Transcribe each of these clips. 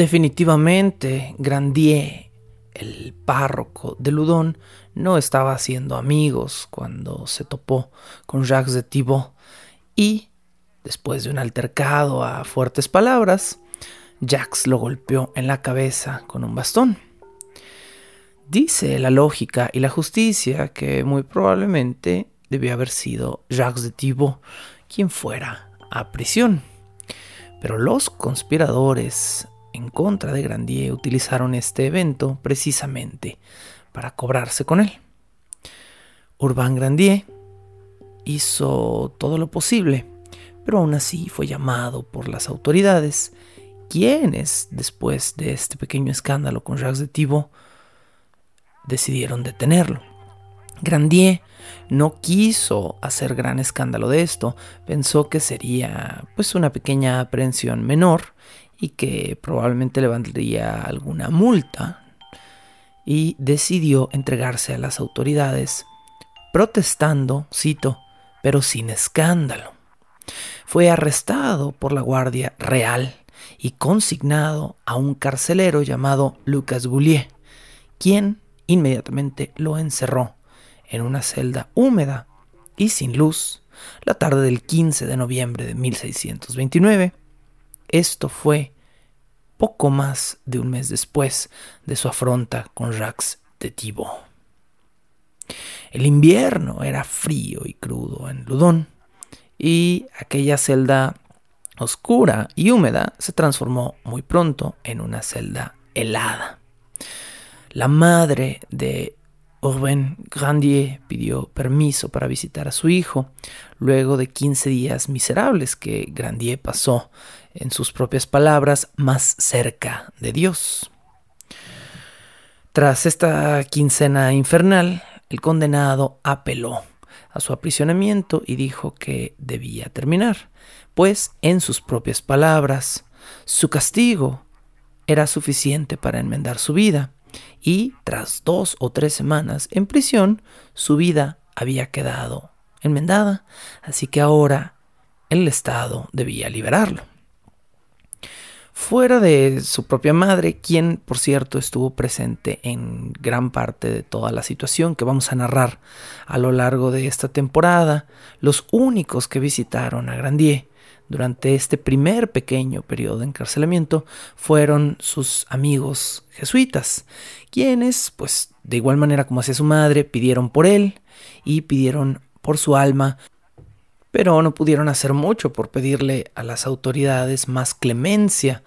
Definitivamente, Grandier, el párroco de Ludon, no estaba haciendo amigos cuando se topó con Jacques de Thibault y, después de un altercado a fuertes palabras, Jacques lo golpeó en la cabeza con un bastón. Dice la lógica y la justicia que muy probablemente debió haber sido Jacques de Thibault quien fuera a prisión. Pero los conspiradores en contra de Grandier utilizaron este evento precisamente para cobrarse con él. Urbain Grandier hizo todo lo posible, pero aún así fue llamado por las autoridades, quienes, después de este pequeño escándalo con Jacques de Thibault, decidieron detenerlo. Grandier no quiso hacer gran escándalo de esto, pensó que sería pues una pequeña aprehensión menor y que probablemente levantaría alguna multa y decidió entregarse a las autoridades protestando, cito, pero sin escándalo. Fue arrestado por la Guardia Real y consignado a un carcelero llamado Lucas Goulier, quien inmediatamente lo encerró en una celda húmeda y sin luz la tarde del 15 de noviembre de 1629 esto fue poco más de un mes después de su afronta con Jacques de Thibault. El invierno era frío y crudo en Ludón, y aquella celda oscura y húmeda se transformó muy pronto en una celda helada. La madre de Urbain Grandier pidió permiso para visitar a su hijo, luego de 15 días miserables que Grandier pasó en sus propias palabras, más cerca de Dios. Tras esta quincena infernal, el condenado apeló a su aprisionamiento y dijo que debía terminar, pues en sus propias palabras, su castigo era suficiente para enmendar su vida, y tras dos o tres semanas en prisión, su vida había quedado enmendada, así que ahora el Estado debía liberarlo. Fuera de su propia madre, quien por cierto estuvo presente en gran parte de toda la situación que vamos a narrar a lo largo de esta temporada, los únicos que visitaron a Grandier durante este primer pequeño periodo de encarcelamiento fueron sus amigos jesuitas, quienes, pues de igual manera como hacía su madre, pidieron por él y pidieron por su alma pero no pudieron hacer mucho por pedirle a las autoridades más clemencia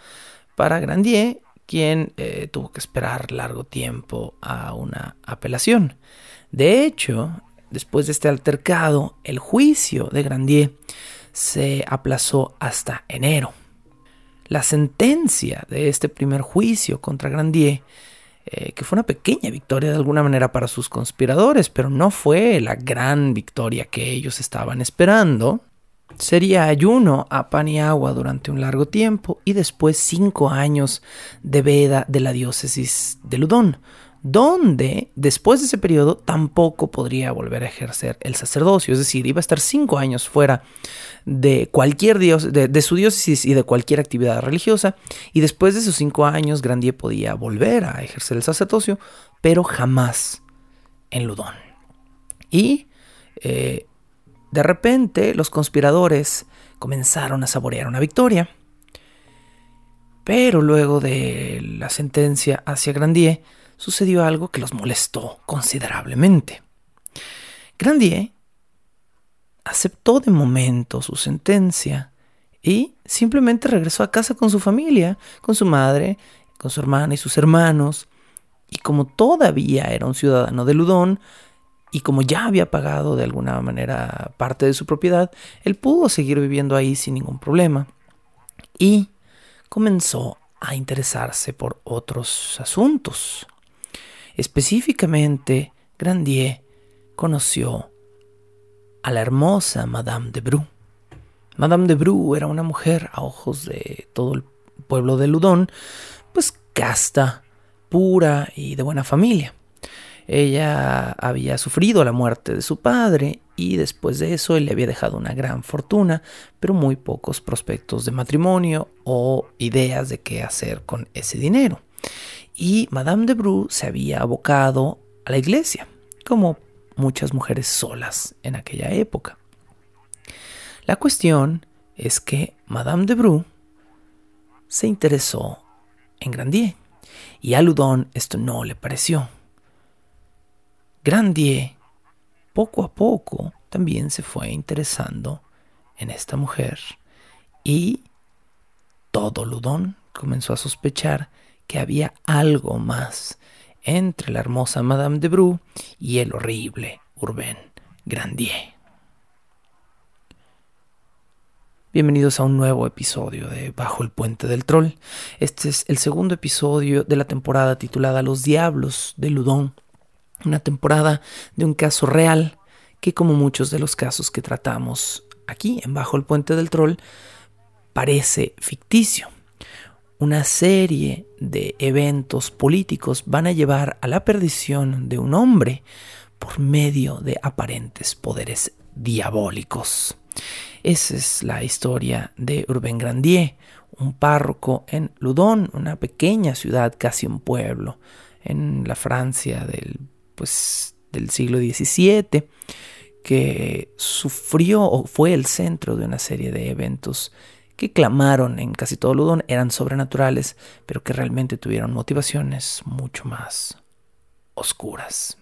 para Grandier, quien eh, tuvo que esperar largo tiempo a una apelación. De hecho, después de este altercado, el juicio de Grandier se aplazó hasta enero. La sentencia de este primer juicio contra Grandier eh, que fue una pequeña victoria de alguna manera para sus conspiradores, pero no fue la gran victoria que ellos estaban esperando. Sería ayuno a pan y agua durante un largo tiempo y después cinco años de veda de la diócesis de Ludón, donde después de ese periodo tampoco podría volver a ejercer el sacerdocio, es decir, iba a estar cinco años fuera de cualquier dios, de, su diócesis y de cualquier actividad religiosa, y después de esos cinco años Grandier podía volver a ejercer el sacerdocio, pero jamás en Ludón. Y eh, de repente los conspiradores comenzaron a saborear una victoria. Pero luego de la sentencia hacia Grandier, sucedió algo que los molestó considerablemente. Grandier aceptó de momento su sentencia y simplemente regresó a casa con su familia, con su madre, con su hermana y sus hermanos. Y como todavía era un ciudadano de Ludón, y como ya había pagado de alguna manera parte de su propiedad, él pudo seguir viviendo ahí sin ningún problema. Y comenzó a interesarse por otros asuntos. Específicamente, Grandier conoció a la hermosa Madame de Bru. Madame de Bru era una mujer a ojos de todo el pueblo de Ludón, pues casta, pura y de buena familia. Ella había sufrido la muerte de su padre y después de eso él le había dejado una gran fortuna, pero muy pocos prospectos de matrimonio o ideas de qué hacer con ese dinero. Y Madame de Bru se había abocado a la iglesia, como muchas mujeres solas en aquella época. La cuestión es que Madame de Bru se interesó en Grandier y a Ludon esto no le pareció. Grandier, poco a poco, también se fue interesando en esta mujer y todo Ludón comenzó a sospechar que había algo más entre la hermosa Madame de Bru y el horrible Urbain Grandier. Bienvenidos a un nuevo episodio de Bajo el Puente del Troll. Este es el segundo episodio de la temporada titulada Los Diablos de Ludón una temporada de un caso real que como muchos de los casos que tratamos aquí en Bajo el Puente del Troll parece ficticio. Una serie de eventos políticos van a llevar a la perdición de un hombre por medio de aparentes poderes diabólicos. Esa es la historia de Urbain Grandier, un párroco en Ludon, una pequeña ciudad, casi un pueblo, en la Francia del pues, del siglo XVII, que sufrió o fue el centro de una serie de eventos que clamaron en casi todo Ludón eran sobrenaturales, pero que realmente tuvieron motivaciones mucho más oscuras.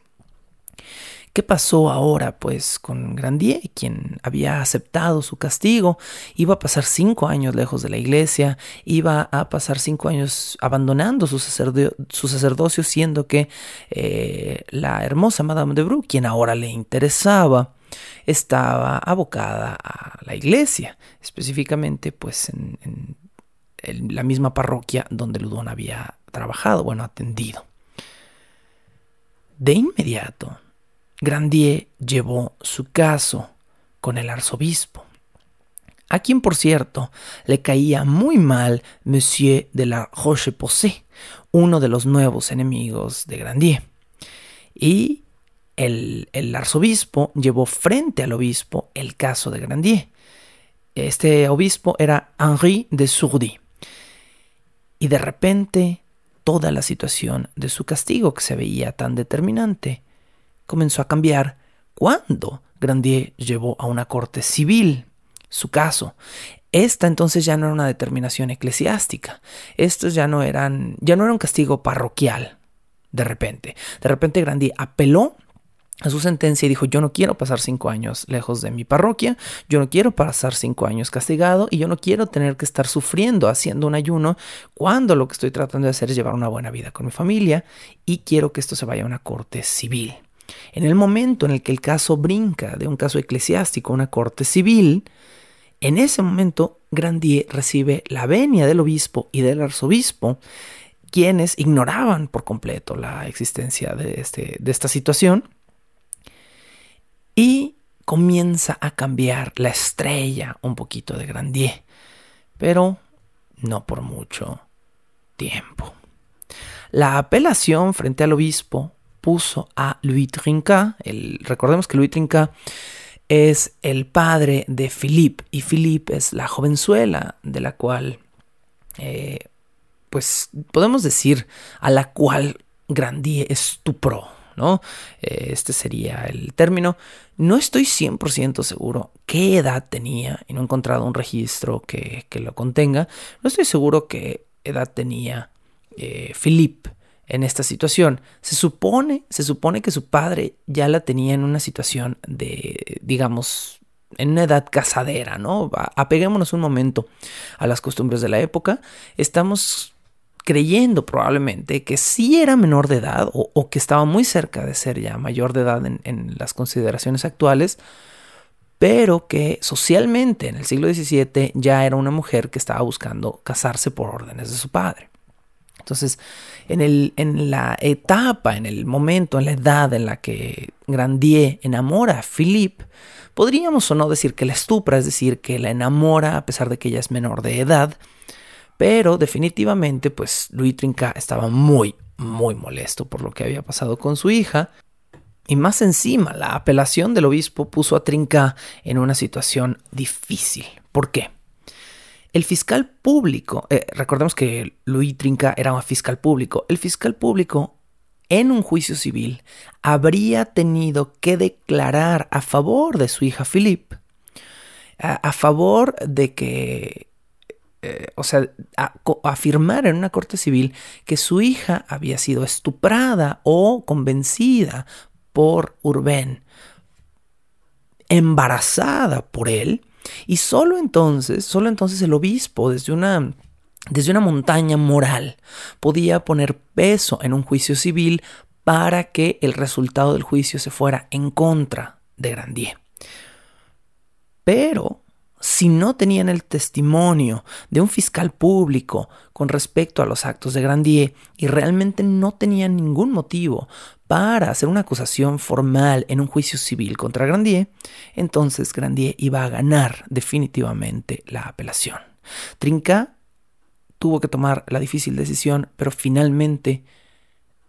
¿Qué pasó ahora, pues, con Grandier, quien había aceptado su castigo? Iba a pasar cinco años lejos de la iglesia, iba a pasar cinco años abandonando su, sacerdocio, siendo que eh, la hermosa Madame de Bru, quien ahora le interesaba, estaba abocada a la iglesia, específicamente, pues, en, la misma parroquia donde Ludón había trabajado, bueno, atendido. De inmediato, Grandier llevó su caso con el arzobispo, a quien por cierto le caía muy mal Monsieur de la Roche-Posay, uno de los nuevos enemigos de Grandier. Y el, arzobispo llevó frente al obispo el caso de Grandier. Este obispo era Henri de Sourdy. Y de repente toda la situación de su castigo que se veía tan determinante comenzó a cambiar cuando Grandier llevó a una corte civil su caso. Esta entonces ya no era una determinación eclesiástica. Estos ya no eran, ya no era un castigo parroquial. De repente, de repente Grandier apeló a su sentencia y dijo, yo no quiero pasar cinco años lejos de mi parroquia, yo no quiero pasar cinco años castigado y yo no quiero tener que estar sufriendo haciendo un ayuno cuando lo que estoy tratando de hacer es llevar una buena vida con mi familia y quiero que esto se vaya a una corte civil. En el momento en el que el caso brinca de un caso eclesiástico a una corte civil, en ese momento Grandier recibe la venia del obispo y del arzobispo, quienes ignoraban por completo la existencia de, este, de esta situación, y comienza a cambiar la estrella un poquito de Grandier, pero no por mucho tiempo. La apelación frente al obispo puso a Louis Trinca. El, recordemos que Louis Trinca es el padre de Philippe y Philippe es la jovenzuela de la cual, eh, pues podemos decir, a la cual Grandier estupró. ¿No? Eh, este sería el término. No estoy 100% seguro qué edad tenía y no he encontrado un registro que, lo contenga. No estoy seguro qué edad tenía eh, Philippe en esta situación. Se supone, se supone que su padre ya la tenía en una situación de, digamos, en una edad casadera, ¿no? Apeguémonos un momento a las costumbres de la época. Estamos creyendo probablemente que sí era menor de edad o, que estaba muy cerca de ser ya mayor de edad en, las consideraciones actuales, pero que socialmente en el siglo XVII ya era una mujer que estaba buscando casarse por órdenes de su padre. Entonces, en, el, en la etapa, en el momento, en la edad en la que Grandier enamora a Philippe, podríamos o no decir que la estupra, es decir, que la enamora a pesar de que ella es menor de edad, pero definitivamente, pues Louis Trinca estaba muy, muy molesto por lo que había pasado con su hija. Y más encima, la apelación del obispo puso a Trinca en una situación difícil. ¿Por qué? El fiscal público, eh, recordemos que Louis Trinca era un fiscal público, el fiscal público en un juicio civil habría tenido que declarar a favor de su hija Philippe, a favor de que eh, o sea, afirmar en una corte civil que su hija había sido estuprada o convencida por Urbain, embarazada por él, y solo entonces, solo entonces el obispo, desde una, desde una montaña moral, podía poner peso en un juicio civil para que el resultado del juicio se fuera en contra de Grandier. Pero si no tenían el testimonio de un fiscal público con respecto a los actos de Grandier y realmente no tenían ningún motivo para hacer una acusación formal en un juicio civil contra Grandier, entonces Grandier iba a ganar definitivamente la apelación. Trinca tuvo que tomar la difícil decisión, pero finalmente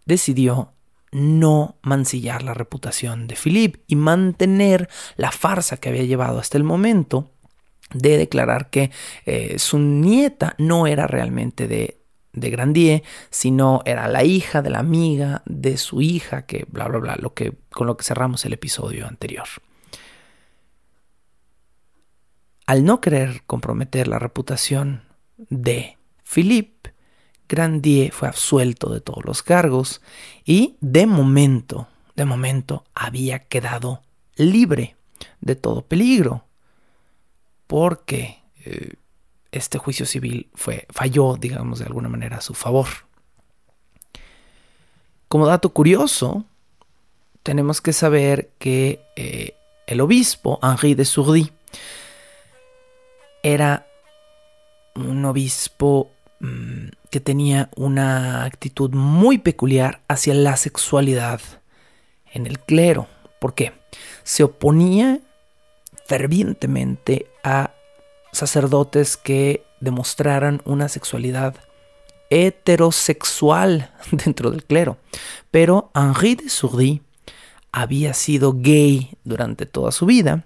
decidió no mancillar la reputación de Philippe y mantener la farsa que había llevado hasta el momento de declarar que eh, su nieta no era realmente de, de Grandier, sino era la hija de la amiga de su hija, que bla, bla, bla, lo que, con lo que cerramos el episodio anterior. Al no querer comprometer la reputación de Philippe, Grandier fue absuelto de todos los cargos y de momento, de momento había quedado libre de todo peligro porque eh, este juicio civil fue, falló, digamos, de alguna manera a su favor. Como dato curioso, tenemos que saber que eh, el obispo Henri de Sourdy era un obispo mm, que tenía una actitud muy peculiar hacia la sexualidad en el clero. ¿Por qué? Se oponía fervientemente a sacerdotes que demostraran una sexualidad heterosexual dentro del clero. Pero Henri de Sourdy había sido gay durante toda su vida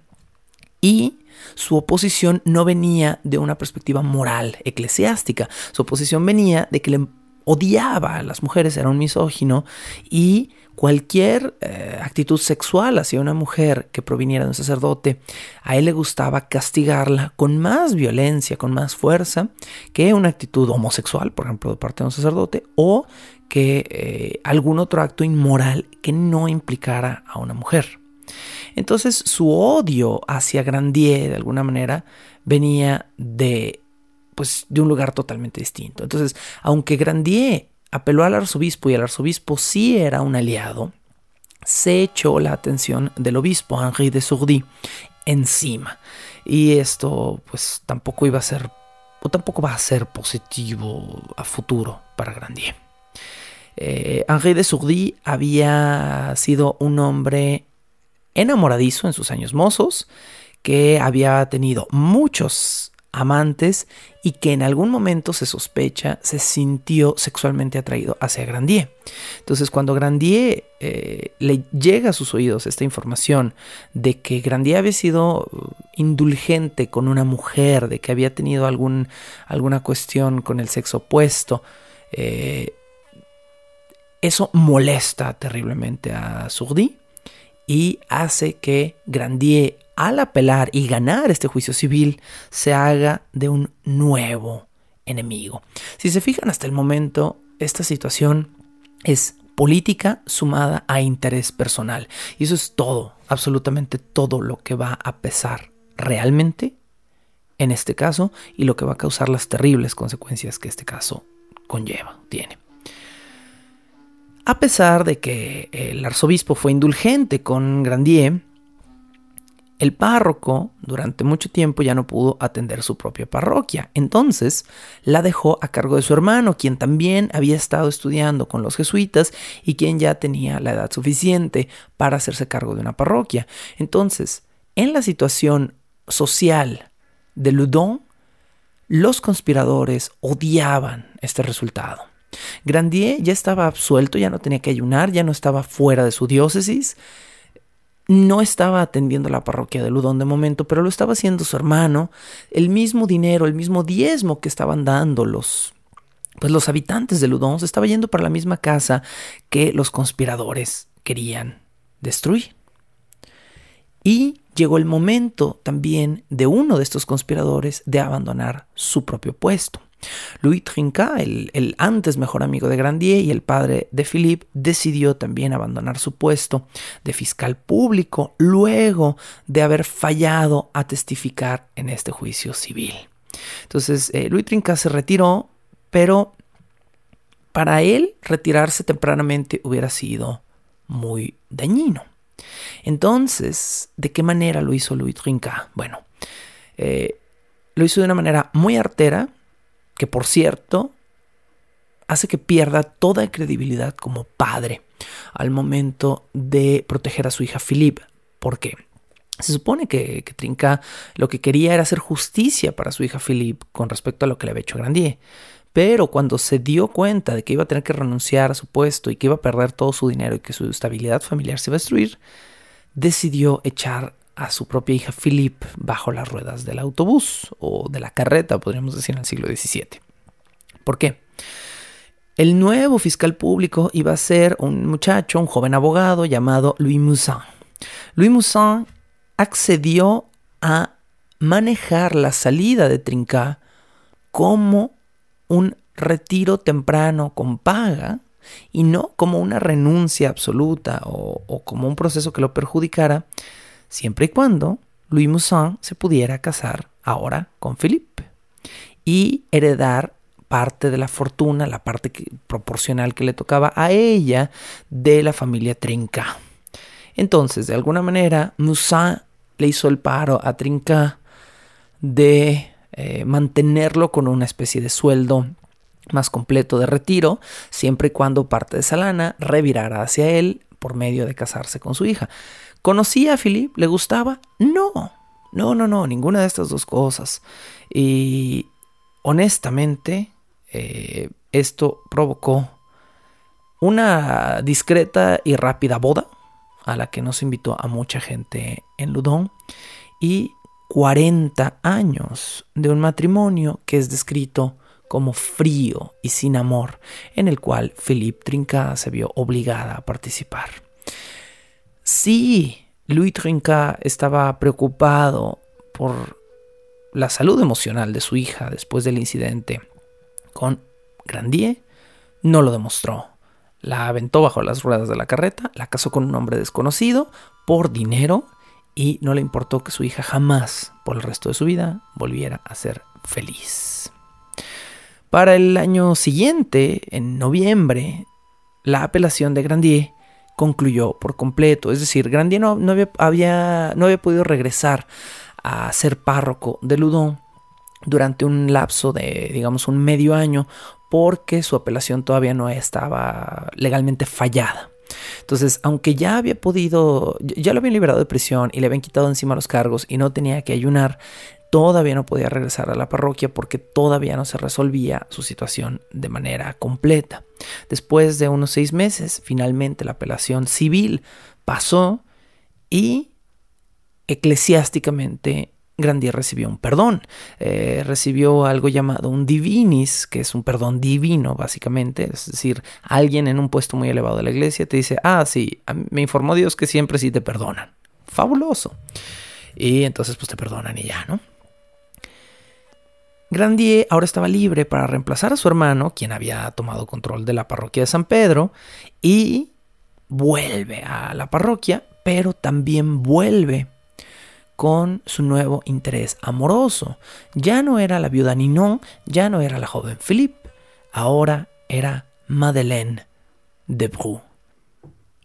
y su oposición no venía de una perspectiva moral, eclesiástica. Su oposición venía de que le odiaba a las mujeres, era un misógino y cualquier eh, actitud sexual hacia una mujer que proviniera de un sacerdote, a él le gustaba castigarla con más violencia, con más fuerza que una actitud homosexual, por ejemplo, de parte de un sacerdote, o que eh, algún otro acto inmoral que no implicara a una mujer. Entonces su odio hacia Grandier, de alguna manera, venía de, pues, de un lugar totalmente distinto. Entonces, aunque Grandier apeló al arzobispo y el arzobispo sí era un aliado, se echó la atención del obispo Henri de Sourdy encima. Y esto pues tampoco iba a ser o tampoco va a ser positivo a futuro para Grandier. Eh, Henri de Sourdy había sido un hombre enamoradizo en sus años mozos, que había tenido muchos amantes y que en algún momento se sospecha se sintió sexualmente atraído hacia Grandier. Entonces cuando Grandier eh, le llega a sus oídos esta información de que Grandier había sido uh, indulgente con una mujer, de que había tenido algún, alguna cuestión con el sexo opuesto, eh, eso molesta terriblemente a Sourdy y hace que Grandier al apelar y ganar este juicio civil, se haga de un nuevo enemigo. Si se fijan hasta el momento, esta situación es política sumada a interés personal. Y eso es todo, absolutamente todo lo que va a pesar realmente en este caso y lo que va a causar las terribles consecuencias que este caso conlleva, tiene. A pesar de que el arzobispo fue indulgente con Grandier, el párroco durante mucho tiempo ya no pudo atender su propia parroquia, entonces la dejó a cargo de su hermano, quien también había estado estudiando con los jesuitas y quien ya tenía la edad suficiente para hacerse cargo de una parroquia. Entonces, en la situación social de Loudon, los conspiradores odiaban este resultado. Grandier ya estaba absuelto, ya no tenía que ayunar, ya no estaba fuera de su diócesis, no estaba atendiendo la parroquia de Ludón de momento, pero lo estaba haciendo su hermano. El mismo dinero, el mismo diezmo que estaban dando los, pues los habitantes de Ludón se estaba yendo para la misma casa que los conspiradores querían destruir. Y llegó el momento también de uno de estos conspiradores de abandonar su propio puesto. Louis Trinca, el, antes mejor amigo de Grandier y el padre de Philippe, decidió también abandonar su puesto de fiscal público luego de haber fallado a testificar en este juicio civil. Entonces, eh, Louis Trinca se retiró, pero para él retirarse tempranamente hubiera sido muy dañino. Entonces, ¿de qué manera lo hizo Louis Trinca? Bueno, eh, lo hizo de una manera muy artera, que por cierto hace que pierda toda credibilidad como padre al momento de proteger a su hija Philippe. ¿Por qué? Se supone que, Trinca lo que quería era hacer justicia para su hija Philippe con respecto a lo que le había hecho Grandier. Pero cuando se dio cuenta de que iba a tener que renunciar a su puesto y que iba a perder todo su dinero y que su estabilidad familiar se iba a destruir, decidió echar a su propia hija Philip bajo las ruedas del autobús o de la carreta, podríamos decir, en el siglo XVII. ¿Por qué? El nuevo fiscal público iba a ser un muchacho, un joven abogado llamado Louis Moussin. Louis Moussin accedió a manejar la salida de Trinca como un retiro temprano con paga y no como una renuncia absoluta o como un proceso que lo perjudicara, siempre y cuando Louis Moussin se pudiera casar ahora con Philippe y heredar parte de la fortuna, la parte proporcional que le tocaba a ella de la familia Trinca. Entonces, de alguna manera, Moussin le hizo el paro a Trinca de eh, mantenerlo con una especie de sueldo más completo de retiro, siempre y cuando parte de esa lana revirara hacia él por medio de casarse con su hija. ¿Conocía a Philip? ¿Le gustaba? No, no, no, no, ninguna de estas dos cosas. Y honestamente, eh, esto provocó una discreta y rápida boda a la que nos invitó a mucha gente en Ludón y 40 años de un matrimonio que es descrito como frío y sin amor, en el cual Philippe Trinca se vio obligada a participar. Sí, Louis Trinca estaba preocupado por la salud emocional de su hija después del incidente con Grandier. No lo demostró. La aventó bajo las ruedas de la carreta, la casó con un hombre desconocido por dinero y no le importó que su hija jamás, por el resto de su vida, volviera a ser feliz. Para el año siguiente, en noviembre, la apelación de Grandier concluyó por completo. Es decir, Grandier no, había, no había podido regresar a ser párroco de Ludón durante un lapso de, digamos, un medio año porque su apelación todavía no estaba legalmente fallada. Entonces, aunque ya había podido, ya lo habían liberado de prisión y le habían quitado encima los cargos y no tenía que ayunar, todavía no podía regresar a la parroquia porque todavía no se resolvía su situación de manera completa. Después de unos seis meses, finalmente la apelación civil pasó y eclesiásticamente Grandier recibió un perdón, eh, recibió algo llamado un divinis, que es un perdón divino básicamente, es decir, alguien en un puesto muy elevado de la iglesia te dice, ah, sí, me informó Dios que siempre sí te perdonan. Fabuloso. Y entonces pues te perdonan y ya, ¿no? Grandier ahora estaba libre para reemplazar a su hermano, quien había tomado control de la parroquia de San Pedro, y vuelve a la parroquia, pero también vuelve con su nuevo interés amoroso. Ya no era la viuda Ninon, ya no era la joven Philippe, ahora era Madeleine de Bru.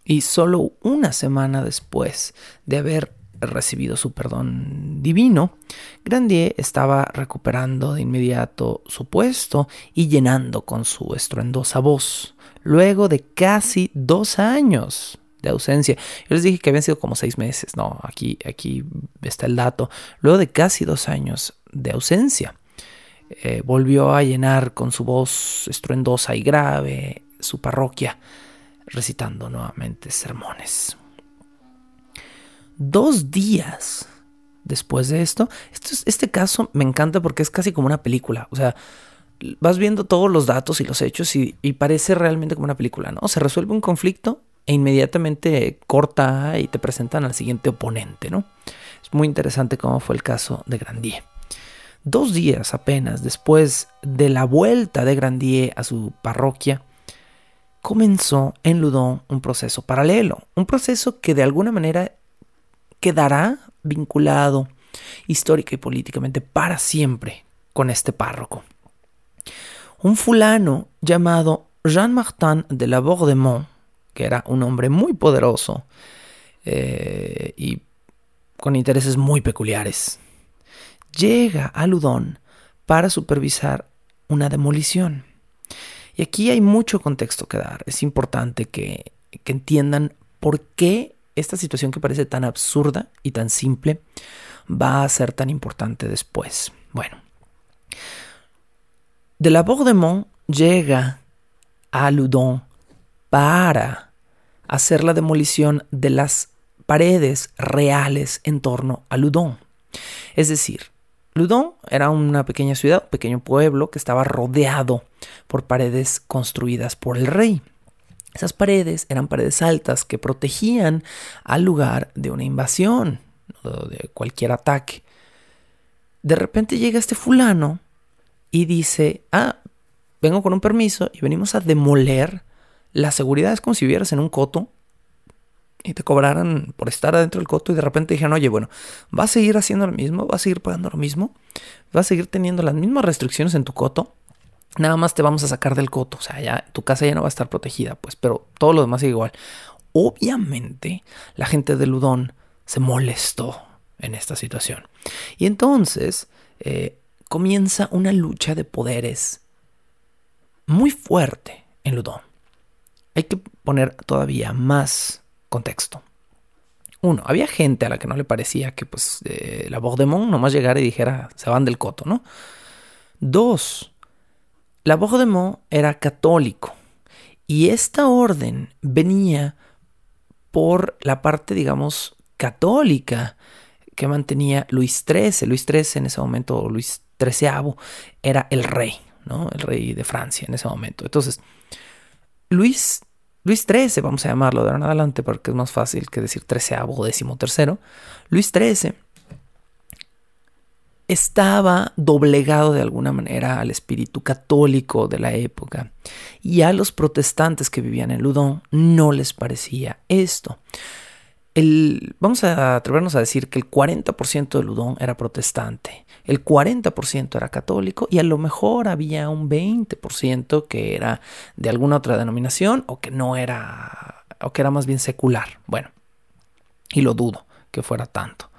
Y solo una semana después de haber recibido su perdón divino, Grandier estaba recuperando de inmediato su puesto y llenando con su estruendosa voz, luego de casi dos años de ausencia. Yo les dije que habían sido como seis meses, no, aquí, aquí está el dato, luego de casi dos años de ausencia. Eh, volvió a llenar con su voz estruendosa y grave su parroquia, recitando nuevamente sermones dos días después de esto. este caso me encanta porque es casi como una película. O sea, vas viendo todos los datos y los hechos y, parece realmente como una película, ¿no? Se resuelve un conflicto e inmediatamente corta y te presentan al siguiente oponente, ¿no? Es muy interesante cómo fue el caso de Grandier. Dos días apenas después de la vuelta de Grandier a su parroquia, comenzó en Ludon un proceso paralelo, un proceso que de alguna manera quedará vinculado histórica y políticamente para siempre con este párroco. Un fulano llamado Jean-Martin de la Bordemont, que era un hombre muy poderoso eh, y con intereses muy peculiares, llega a Ludón para supervisar una demolición. Y aquí hay mucho contexto que dar. Es importante que entiendan por qué esta situación que parece tan absurda y tan simple va a ser tan importante después. Bueno, de la Bordemont llega a Loudon para hacer la demolición de las paredes reales en torno a Loudon. Es decir, Loudon era una pequeña ciudad, un pequeño pueblo que estaba rodeado por paredes construidas por el rey. Esas paredes eran paredes altas que protegían al lugar de una invasión, de cualquier ataque. De repente llega este fulano y dice, ah, vengo con un permiso y venimos a demoler la seguridad. Es como si vivieras en un coto y te cobraran por estar adentro del coto y de repente dijeron, oye, bueno, ¿vas a seguir haciendo lo mismo? ¿Vas a seguir pagando lo mismo? ¿Vas a seguir teniendo las mismas restricciones en tu coto? Nada más te vamos a sacar del coto, o sea, ya tu casa ya no va a estar protegida, pues, pero todo lo demás sigue igual. Obviamente, la gente de Ludón se molestó en esta situación. Y entonces eh, comienza una lucha de poderes muy fuerte en Ludón. Hay que poner todavía más contexto. Uno, había gente a la que no le parecía que pues eh, la voz de Mon nomás llegara y dijera se van del coto, ¿no? Dos, la Mont era católico y esta orden venía por la parte, digamos, católica que mantenía Luis XIII. Luis XIII en ese momento, Luis XIII, era el rey, ¿no? El rey de Francia en ese momento. Entonces, Luis, Luis XIII, vamos a llamarlo de ahora en adelante porque es más fácil que decir XIII o décimo tercero. Luis XIII estaba doblegado de alguna manera al espíritu católico de la época y a los protestantes que vivían en Ludón no les parecía esto. El, vamos a atrevernos a decir que el 40% de Ludón era protestante, el 40% era católico y a lo mejor había un 20% que era de alguna otra denominación o que no era, o que era más bien secular. Bueno, y lo dudo que fuera tanto.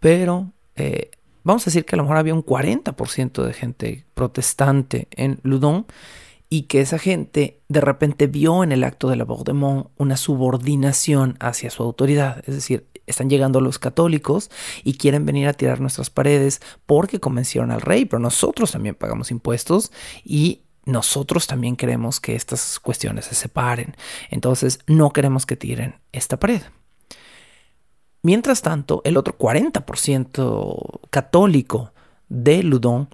Pero eh, vamos a decir que a lo mejor había un 40% de gente protestante en Ludon y que esa gente de repente vio en el acto de la Bordemont una subordinación hacia su autoridad. Es decir, están llegando los católicos y quieren venir a tirar nuestras paredes porque convencieron al rey, pero nosotros también pagamos impuestos y nosotros también queremos que estas cuestiones se separen. Entonces no queremos que tiren esta pared. Mientras tanto, el otro 40% católico de Ludon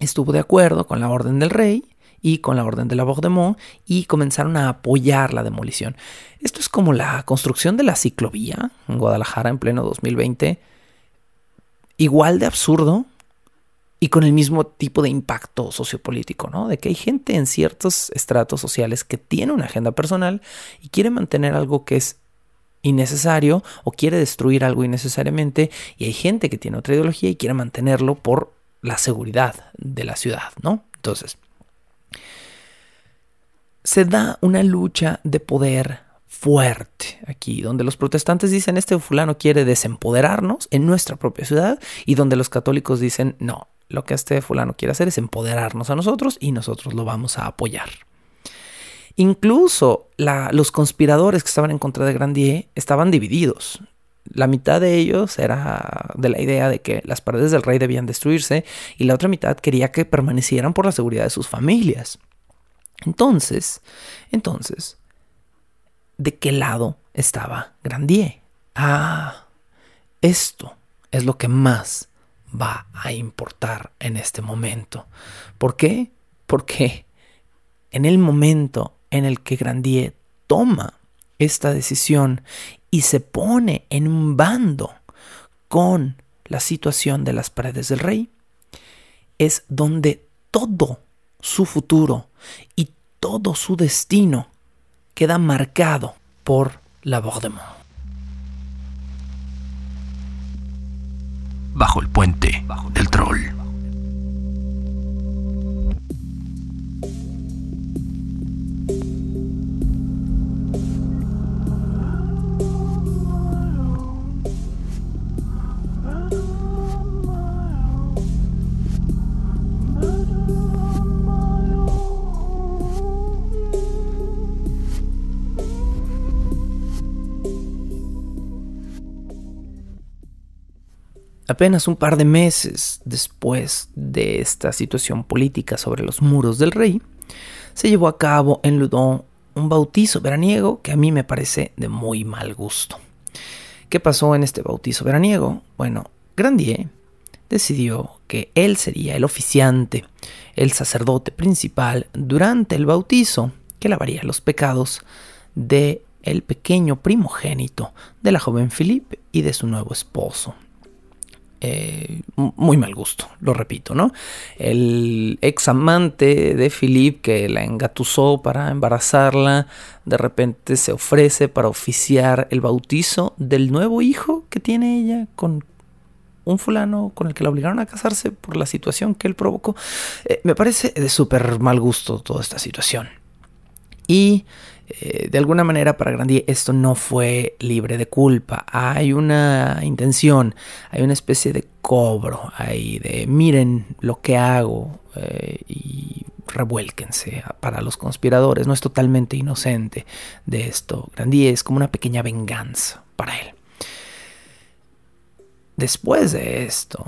estuvo de acuerdo con la orden del rey y con la orden de la Bordemont y comenzaron a apoyar la demolición. Esto es como la construcción de la ciclovía en Guadalajara en pleno 2020, igual de absurdo y con el mismo tipo de impacto sociopolítico, ¿no? De que hay gente en ciertos estratos sociales que tiene una agenda personal y quiere mantener algo que es innecesario o quiere destruir algo innecesariamente y hay gente que tiene otra ideología y quiere mantenerlo por la seguridad de la ciudad, ¿no? Entonces, se da una lucha de poder fuerte aquí, donde los protestantes dicen este fulano quiere desempoderarnos en nuestra propia ciudad y donde los católicos dicen no, lo que este fulano quiere hacer es empoderarnos a nosotros y nosotros lo vamos a apoyar. Incluso los conspiradores que estaban en contra de Grandier estaban divididos. La mitad de ellos era de la idea de que las paredes del rey debían destruirse y la otra mitad quería que permanecieran por la seguridad de sus familias. Entonces, entonces, ¿de qué lado estaba Grandier? Ah, esto es lo que más va a importar en este momento. ¿Por qué? Porque en el momento en el que Grandier toma esta decisión y se pone en un bando con la situación de las paredes del rey, es donde todo su futuro y todo su destino queda marcado por la Bordemont. Bajo el puente del troll. Apenas un par de meses después de esta situación política sobre los muros del rey, se llevó a cabo en Ludon un bautizo veraniego que a mí me parece de muy mal gusto. ¿Qué pasó en este bautizo veraniego? Bueno, Grandier decidió que él sería el oficiante, el sacerdote principal durante el bautizo que lavaría los pecados de el pequeño primogénito de la joven Philippe y de su nuevo esposo, eh, muy mal gusto, lo repito, ¿no? El ex amante de Philip que la engatusó para embarazarla, de repente se ofrece para oficiar el bautizo del nuevo hijo que tiene ella con un fulano con el que la obligaron a casarse por la situación que él provocó. Eh, me parece de súper mal gusto toda esta situación. Y eh, de alguna manera para Grandier esto no fue libre de culpa. Hay una intención, hay una especie de cobro ahí de miren lo que hago eh, y revuélquense para los conspiradores. No es totalmente inocente de esto. Grandier es como una pequeña venganza para él. Después de esto,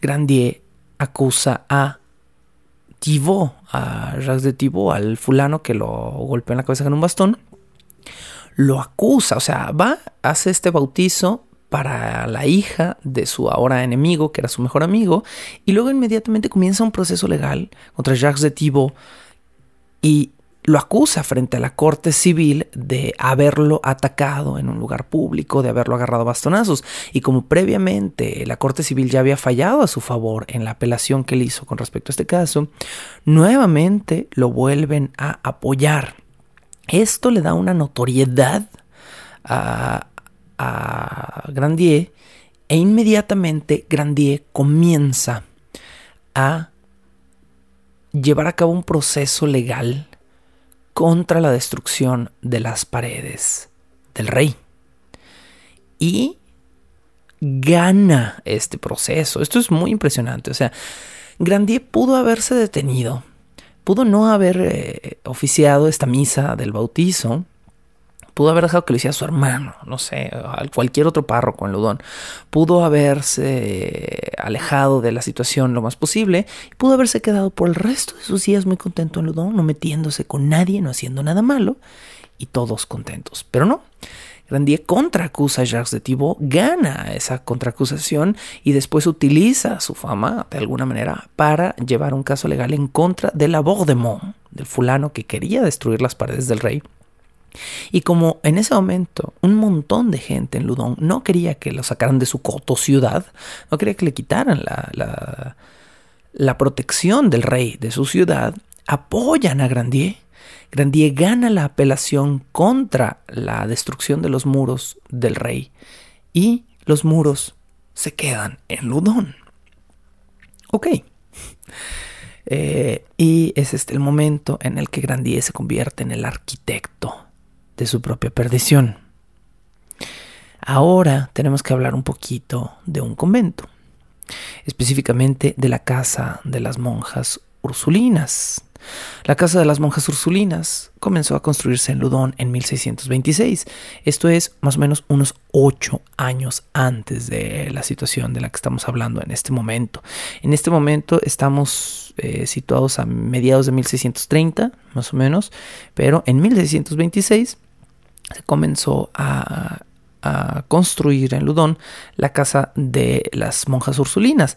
Grandier acusa a Thibaut, a Jacques de Thibaut, al fulano que lo golpeó en la cabeza con un bastón, lo acusa, o sea, va, hace este bautizo para la hija de su ahora enemigo, que era su mejor amigo, y luego inmediatamente comienza un proceso legal contra Jacques de Thibaut y lo acusa frente a la corte civil de haberlo atacado en un lugar público, de haberlo agarrado bastonazos. Y como previamente la corte civil ya había fallado a su favor en la apelación que él hizo con respecto a este caso, nuevamente lo vuelven a apoyar. Esto le da una notoriedad a, a Grandier e inmediatamente Grandier comienza a llevar a cabo un proceso legal contra la destrucción de las paredes del rey. Y gana este proceso. Esto es muy impresionante. O sea, Grandier pudo haberse detenido, pudo no haber eh, oficiado esta misa del bautizo, Pudo haber dejado que lo hiciera su hermano, no sé, cualquier otro párroco en Ludón. Pudo haberse alejado de la situación lo más posible. Y pudo haberse quedado por el resto de sus días muy contento en Ludón, no metiéndose con nadie, no haciendo nada malo. Y todos contentos. Pero no. Grandier contraacusa a Jacques de Thibault, gana esa contraacusación y después utiliza su fama de alguna manera para llevar un caso legal en contra de la Bordemont, del fulano que quería destruir las paredes del rey y como en ese momento un montón de gente en Ludón no quería que lo sacaran de su coto ciudad, no quería que le quitaran la, la, protección del rey de su ciudad, apoyan a Grandier. Grandier gana la apelación contra la destrucción de los muros del rey y los muros se quedan en Ludón. Ok. Eh, y es este el momento en el que Grandier se convierte en el arquitecto de su propia perdición. Ahora tenemos que hablar un poquito de un convento, específicamente de la casa de las monjas ursulinas. La casa de las monjas ursulinas comenzó a construirse en Ludón en 1626. Esto es más o menos unos ocho años antes de la situación de la que estamos hablando en este momento. En este momento estamos eh, situados a mediados de 1630, más o menos, pero en 1626 comenzó a, a construir en Ludón la casa de las monjas ursulinas.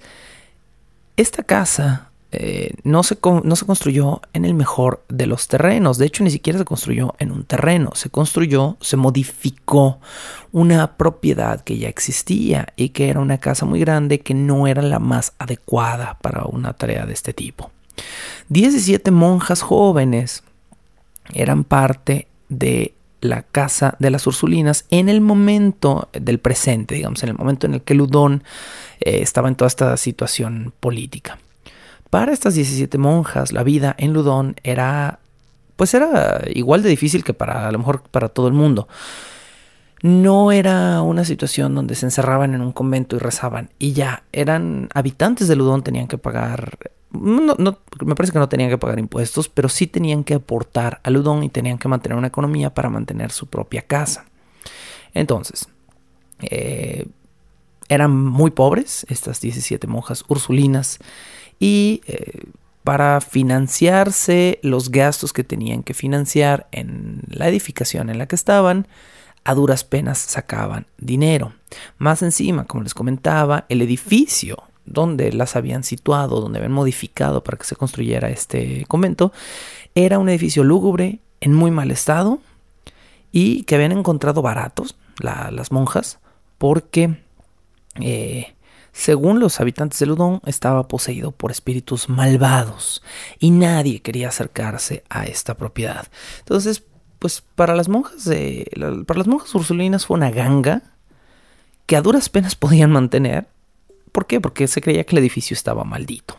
Esta casa eh, no, se, no se construyó en el mejor de los terrenos, de hecho ni siquiera se construyó en un terreno, se construyó, se modificó una propiedad que ya existía y que era una casa muy grande que no era la más adecuada para una tarea de este tipo. 17 monjas jóvenes eran parte de la casa de las Ursulinas en el momento del presente, digamos, en el momento en el que Ludón eh, estaba en toda esta situación política. Para estas 17 monjas, la vida en Ludón era, pues era igual de difícil que para, a lo mejor para todo el mundo. No era una situación donde se encerraban en un convento y rezaban y ya, eran habitantes de Ludón, tenían que pagar, me parece que no tenían que pagar impuestos, pero sí tenían que aportar a Ludón y tenían que mantener una economía para mantener su propia casa. Entonces, eh, eran muy pobres estas 17 monjas ursulinas y eh, para financiarse los gastos que tenían que financiar en la edificación en la que estaban, a duras penas sacaban dinero. Más encima, como les comentaba, el edificio donde las habían situado, donde habían modificado para que se construyera este convento, era un edificio lúgubre, en muy mal estado, y que habían encontrado baratos las monjas, porque eh, según los habitantes de Ludón, estaba poseído por espíritus malvados y nadie quería acercarse a esta propiedad. Entonces, pues para las monjas de, para las monjas ursulinas fue una ganga que a duras penas podían mantener. ¿Por qué? Porque se creía que el edificio estaba maldito.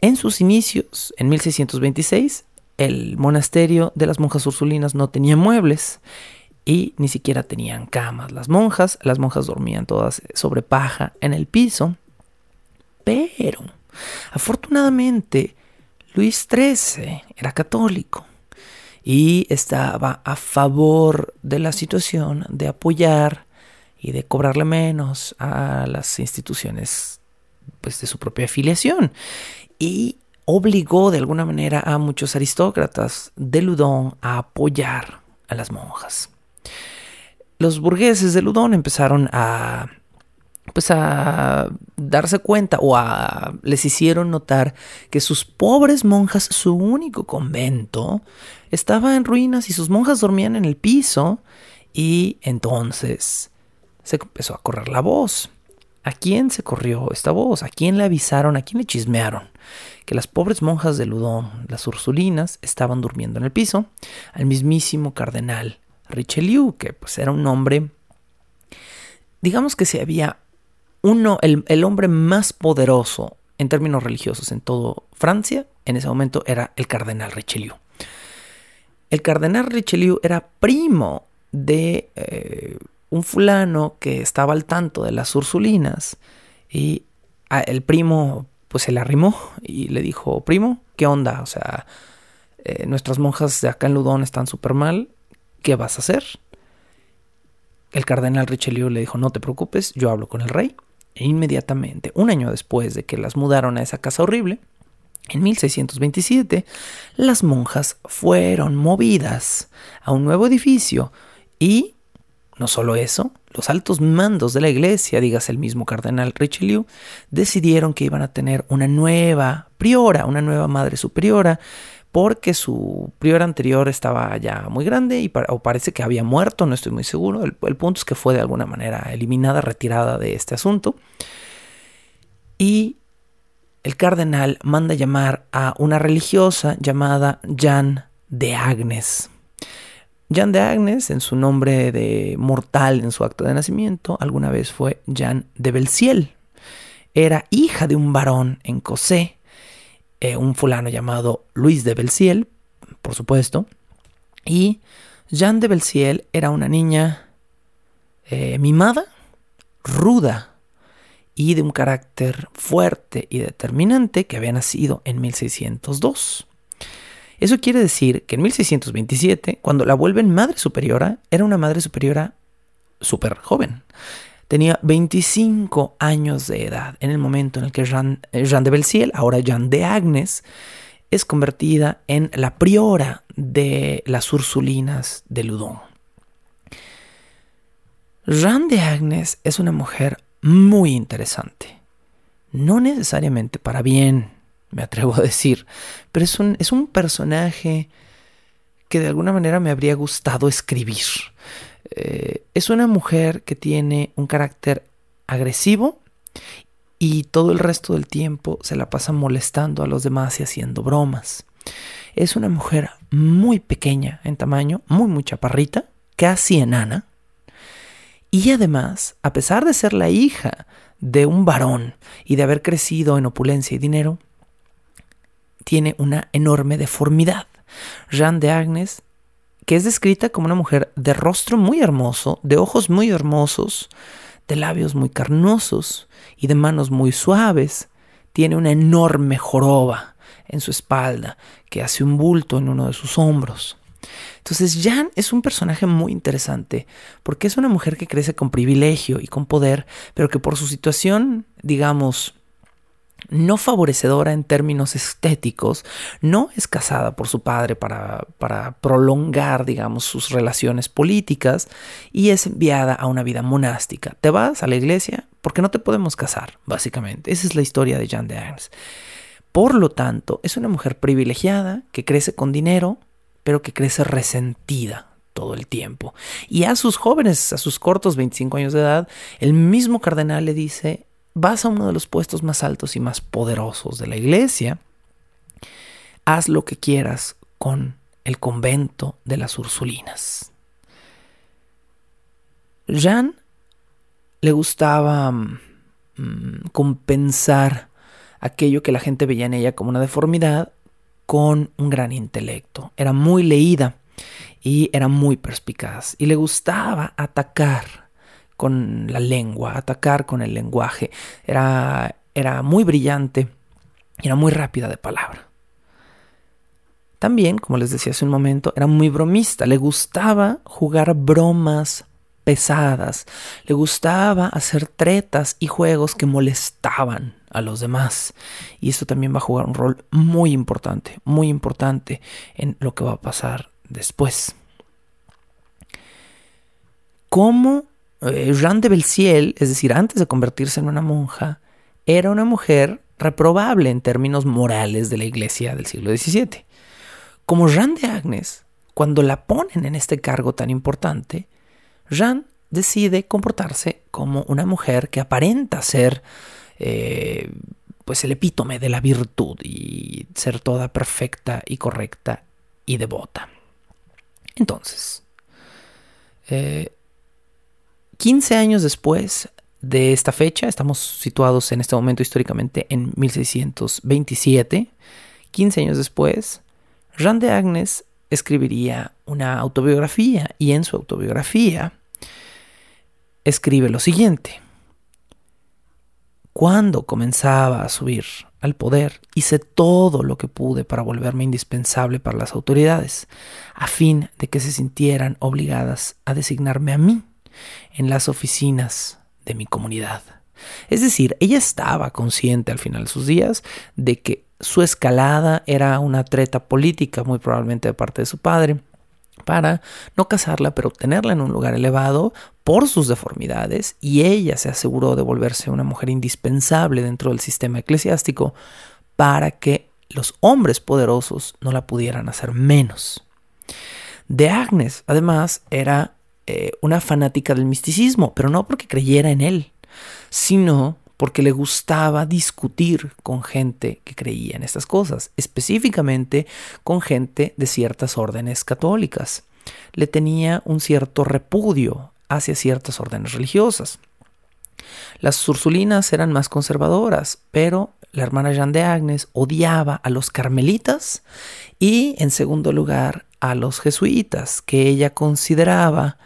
En sus inicios, en 1626, el monasterio de las monjas ursulinas no tenía muebles y ni siquiera tenían camas. Las monjas, las monjas dormían todas sobre paja en el piso. Pero, afortunadamente, Luis XIII era católico y estaba a favor de la situación de apoyar y de cobrarle menos a las instituciones pues, de su propia afiliación. Y obligó de alguna manera a muchos aristócratas de Ludón a apoyar a las monjas los burgueses de Ludón empezaron a pues a darse cuenta o a les hicieron notar que sus pobres monjas, su único convento, estaba en ruinas y sus monjas dormían en el piso y entonces se empezó a correr la voz. ¿A quién se corrió esta voz? ¿A quién le avisaron? ¿A quién le chismearon? Que las pobres monjas de Ludón, las ursulinas, estaban durmiendo en el piso, al mismísimo cardenal Richelieu, que pues era un hombre, digamos que si había uno, el, el hombre más poderoso en términos religiosos en todo Francia, en ese momento era el cardenal Richelieu. El cardenal Richelieu era primo de eh, un fulano que estaba al tanto de las ursulinas y el primo pues se le arrimó y le dijo, primo, ¿qué onda? O sea, eh, nuestras monjas de acá en Ludón están súper mal, ¿qué vas a hacer? El cardenal Richelieu le dijo, no te preocupes, yo hablo con el rey. E inmediatamente, un año después de que las mudaron a esa casa horrible, en 1627, las monjas fueron movidas a un nuevo edificio y, no solo eso, los altos mandos de la iglesia, digas el mismo cardenal Richelieu, decidieron que iban a tener una nueva priora, una nueva madre superiora, porque su prior anterior estaba ya muy grande y o parece que había muerto, no estoy muy seguro. El, punto es que fue de alguna manera eliminada, retirada de este asunto. Y el cardenal manda llamar a una religiosa llamada Jeanne de Agnes. Jeanne de Agnes, en su nombre de mortal en su acto de nacimiento, alguna vez fue Jeanne de Belciel. Era hija de un varón en Cosé eh, un fulano llamado Luis de Belciel, por supuesto, y Jeanne de Belciel era una niña eh, mimada, ruda y de un carácter fuerte y determinante que había nacido en 1602. Eso quiere decir que en 1627, cuando la vuelven madre superiora, era una madre superiora súper joven. Tenía 25 años de edad en el momento en el que Jean, eh, de Belciel, ahora Jean de Agnes, es convertida en la priora de las Ursulinas de Ludon. Jean de Agnes es una mujer muy interesante. No necesariamente para bien, me atrevo a decir, pero es un, es un personaje que de alguna manera me habría gustado escribir. Eh, es una mujer que tiene un carácter agresivo y todo el resto del tiempo se la pasa molestando a los demás y haciendo bromas. Es una mujer muy pequeña en tamaño, muy muy chaparrita, casi enana. Y además, a pesar de ser la hija de un varón y de haber crecido en opulencia y dinero, tiene una enorme deformidad. Jeanne de Agnes, que es descrita como una mujer de rostro muy hermoso, de ojos muy hermosos, de labios muy carnosos y de manos muy suaves, tiene una enorme joroba en su espalda que hace un bulto en uno de sus hombros. Entonces Jan es un personaje muy interesante porque es una mujer que crece con privilegio y con poder, pero que por su situación, digamos, no favorecedora en términos estéticos, no es casada por su padre para, prolongar, digamos, sus relaciones políticas y es enviada a una vida monástica. Te vas a la iglesia porque no te podemos casar, básicamente. Esa es la historia de Jeanne de. Por lo tanto, es una mujer privilegiada que crece con dinero, pero que crece resentida todo el tiempo. Y a sus jóvenes, a sus cortos 25 años de edad, el mismo cardenal le dice, vas a uno de los puestos más altos y más poderosos de la iglesia, haz lo que quieras con el convento de las Ursulinas. Jean le gustaba mm, compensar aquello que la gente veía en ella como una deformidad con un gran intelecto. Era muy leída y era muy perspicaz y le gustaba atacar con la lengua, atacar con el lenguaje. Era, era muy brillante, era muy rápida de palabra. También, como les decía hace un momento, era muy bromista, le gustaba jugar bromas pesadas, le gustaba hacer tretas y juegos que molestaban a los demás. Y esto también va a jugar un rol muy importante, muy importante en lo que va a pasar después. ¿Cómo eh, Jean de Belciel, es decir, antes de convertirse en una monja, era una mujer reprobable en términos morales de la iglesia del siglo XVII. Como Jean de Agnes, cuando la ponen en este cargo tan importante, Jean decide comportarse como una mujer que aparenta ser eh, pues el epítome de la virtud y ser toda perfecta y correcta y devota. Entonces, eh, 15 años después de esta fecha, estamos situados en este momento históricamente en 1627, 15 años después, Jean de Agnes escribiría una autobiografía y en su autobiografía escribe lo siguiente. Cuando comenzaba a subir al poder, hice todo lo que pude para volverme indispensable para las autoridades, a fin de que se sintieran obligadas a designarme a mí en las oficinas de mi comunidad. Es decir, ella estaba consciente al final de sus días de que su escalada era una treta política, muy probablemente de parte de su padre, para no casarla, pero tenerla en un lugar elevado por sus deformidades, y ella se aseguró de volverse una mujer indispensable dentro del sistema eclesiástico para que los hombres poderosos no la pudieran hacer menos. De Agnes, además, era eh, una fanática del misticismo, pero no porque creyera en él, sino porque le gustaba discutir con gente que creía en estas cosas, específicamente con gente de ciertas órdenes católicas. Le tenía un cierto repudio hacia ciertas órdenes religiosas. Las ursulinas eran más conservadoras, pero la hermana Jeanne de Agnes odiaba a los carmelitas y, en segundo lugar, a los jesuitas, que ella consideraba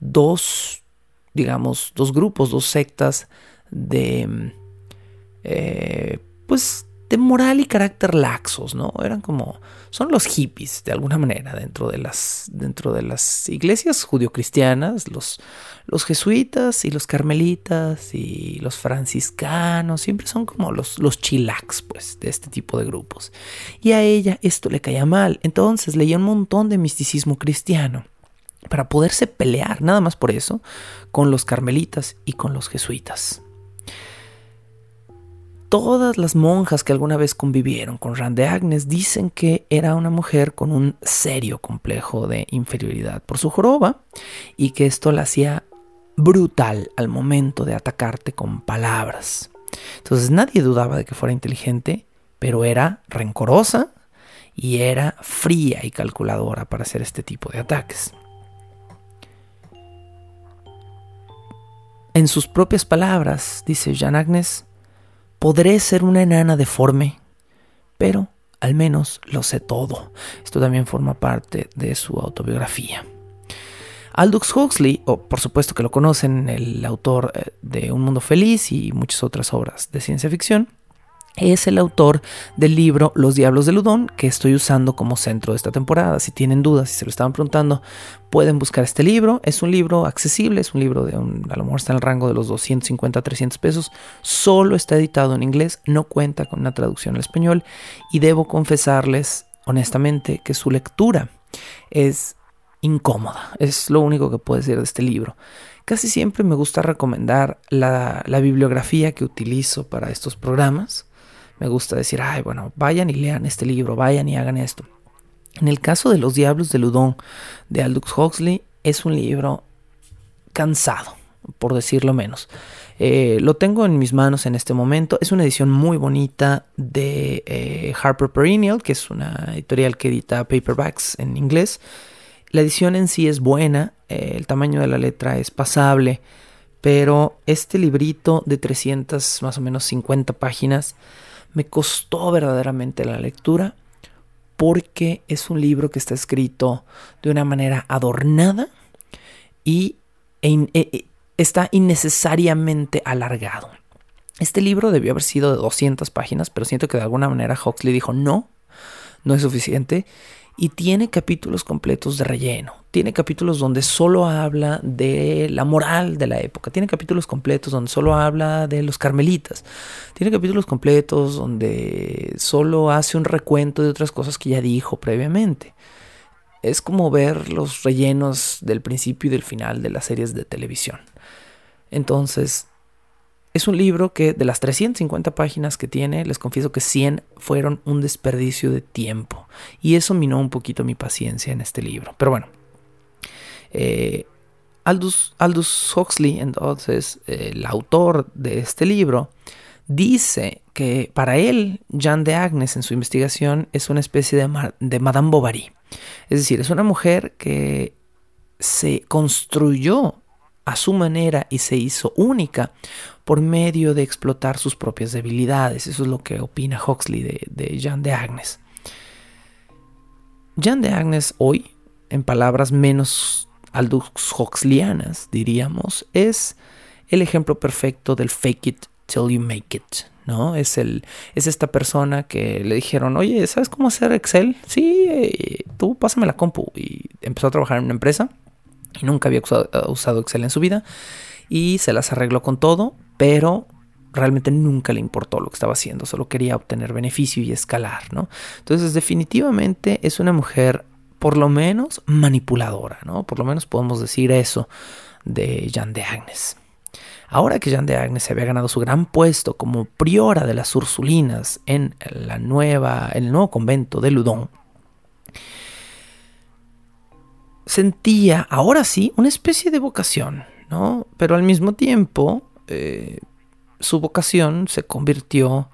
dos, digamos, dos grupos, dos sectas de, eh, pues, de moral y carácter laxos, ¿no? Eran como, son los hippies de alguna manera dentro de las, dentro de las iglesias judio-cristianas, los, los jesuitas y los carmelitas y los franciscanos, siempre son como los, los pues, de este tipo de grupos. Y a ella esto le caía mal, entonces leía un montón de misticismo cristiano para poderse pelear, nada más por eso, con los carmelitas y con los jesuitas. Todas las monjas que alguna vez convivieron con Rande Agnes dicen que era una mujer con un serio complejo de inferioridad por su joroba y que esto la hacía brutal al momento de atacarte con palabras. Entonces nadie dudaba de que fuera inteligente, pero era rencorosa y era fría y calculadora para hacer este tipo de ataques. En sus propias palabras, dice Jean Agnes, Podré ser una enana deforme, pero al menos lo sé todo. Esto también forma parte de su autobiografía. Aldous Huxley, o por supuesto que lo conocen, el autor eh, de Un Mundo Feliz y muchas otras obras de ciencia ficción, es el autor del libro Los Diablos de Ludón que estoy usando como centro de esta temporada. Si tienen dudas, si se lo estaban preguntando, pueden buscar este libro. Es un libro accesible, es un libro de un, a lo mejor está en el rango de los 250 a 300 pesos. Solo está editado en inglés, no cuenta con una traducción al español y debo confesarles honestamente que su lectura es incómoda. Es lo único que puedo decir de este libro. Casi siempre me gusta recomendar la, la bibliografía que utilizo para estos programas me gusta decir, ay, bueno, vayan y lean este libro, vayan y hagan esto. En el caso de Los Diablos de Ludón de Aldous Huxley, es un libro cansado, por decirlo menos. Eh, lo tengo en mis manos en este momento. Es una edición muy bonita de eh, Harper Perennial, que es una editorial que edita paperbacks en inglés. La edición en sí es buena, eh, el tamaño de la letra es pasable, pero este librito de 300 más o menos 50 páginas me costó verdaderamente la lectura porque es un libro que está escrito de una manera adornada y e e, e, está innecesariamente alargado. Este libro debió haber sido de 200 páginas, pero siento que de alguna manera Huxley dijo no, no es suficiente y tiene capítulos completos de relleno. Tiene capítulos donde solo habla de la moral de la época. Tiene capítulos completos donde solo habla de los carmelitas. Tiene capítulos completos donde solo hace un recuento de otras cosas que ya dijo previamente. Es como ver los rellenos del principio y del final de las series de televisión. Entonces, es un libro que de las 350 páginas que tiene, les confieso que 100 fueron un desperdicio de tiempo. Y eso minó un poquito mi paciencia en este libro. Pero bueno, eh, Aldous, Huxley, entonces, el autor de este libro, dice que para él, Jean de Agnes en su investigación es una especie de, de Madame Bovary. Es decir, es una mujer que se construyó a su manera y se hizo única por medio de explotar sus propias debilidades. Eso es lo que opina Huxley de, de Jean de Agnes. Jean de Agnes hoy, en palabras menos aldous huxleyanas, diríamos, es el ejemplo perfecto del fake it till you make it. ¿no? Es, el, es esta persona que le dijeron, oye, ¿sabes cómo hacer Excel? Sí, eh, tú pásame la compu. Y empezó a trabajar en una empresa y nunca había usado Excel en su vida y se las arregló con todo, pero realmente nunca le importó lo que estaba haciendo, solo quería obtener beneficio y escalar, ¿no? Entonces definitivamente es una mujer por lo menos manipuladora, ¿no? Por lo menos podemos decir eso de Jean de Agnes. Ahora que Jean de Agnes se había ganado su gran puesto como priora de las Ursulinas en, la nueva, en el nuevo convento de Ludon, sentía ahora sí una especie de vocación, ¿no? Pero al mismo tiempo, eh, su vocación se convirtió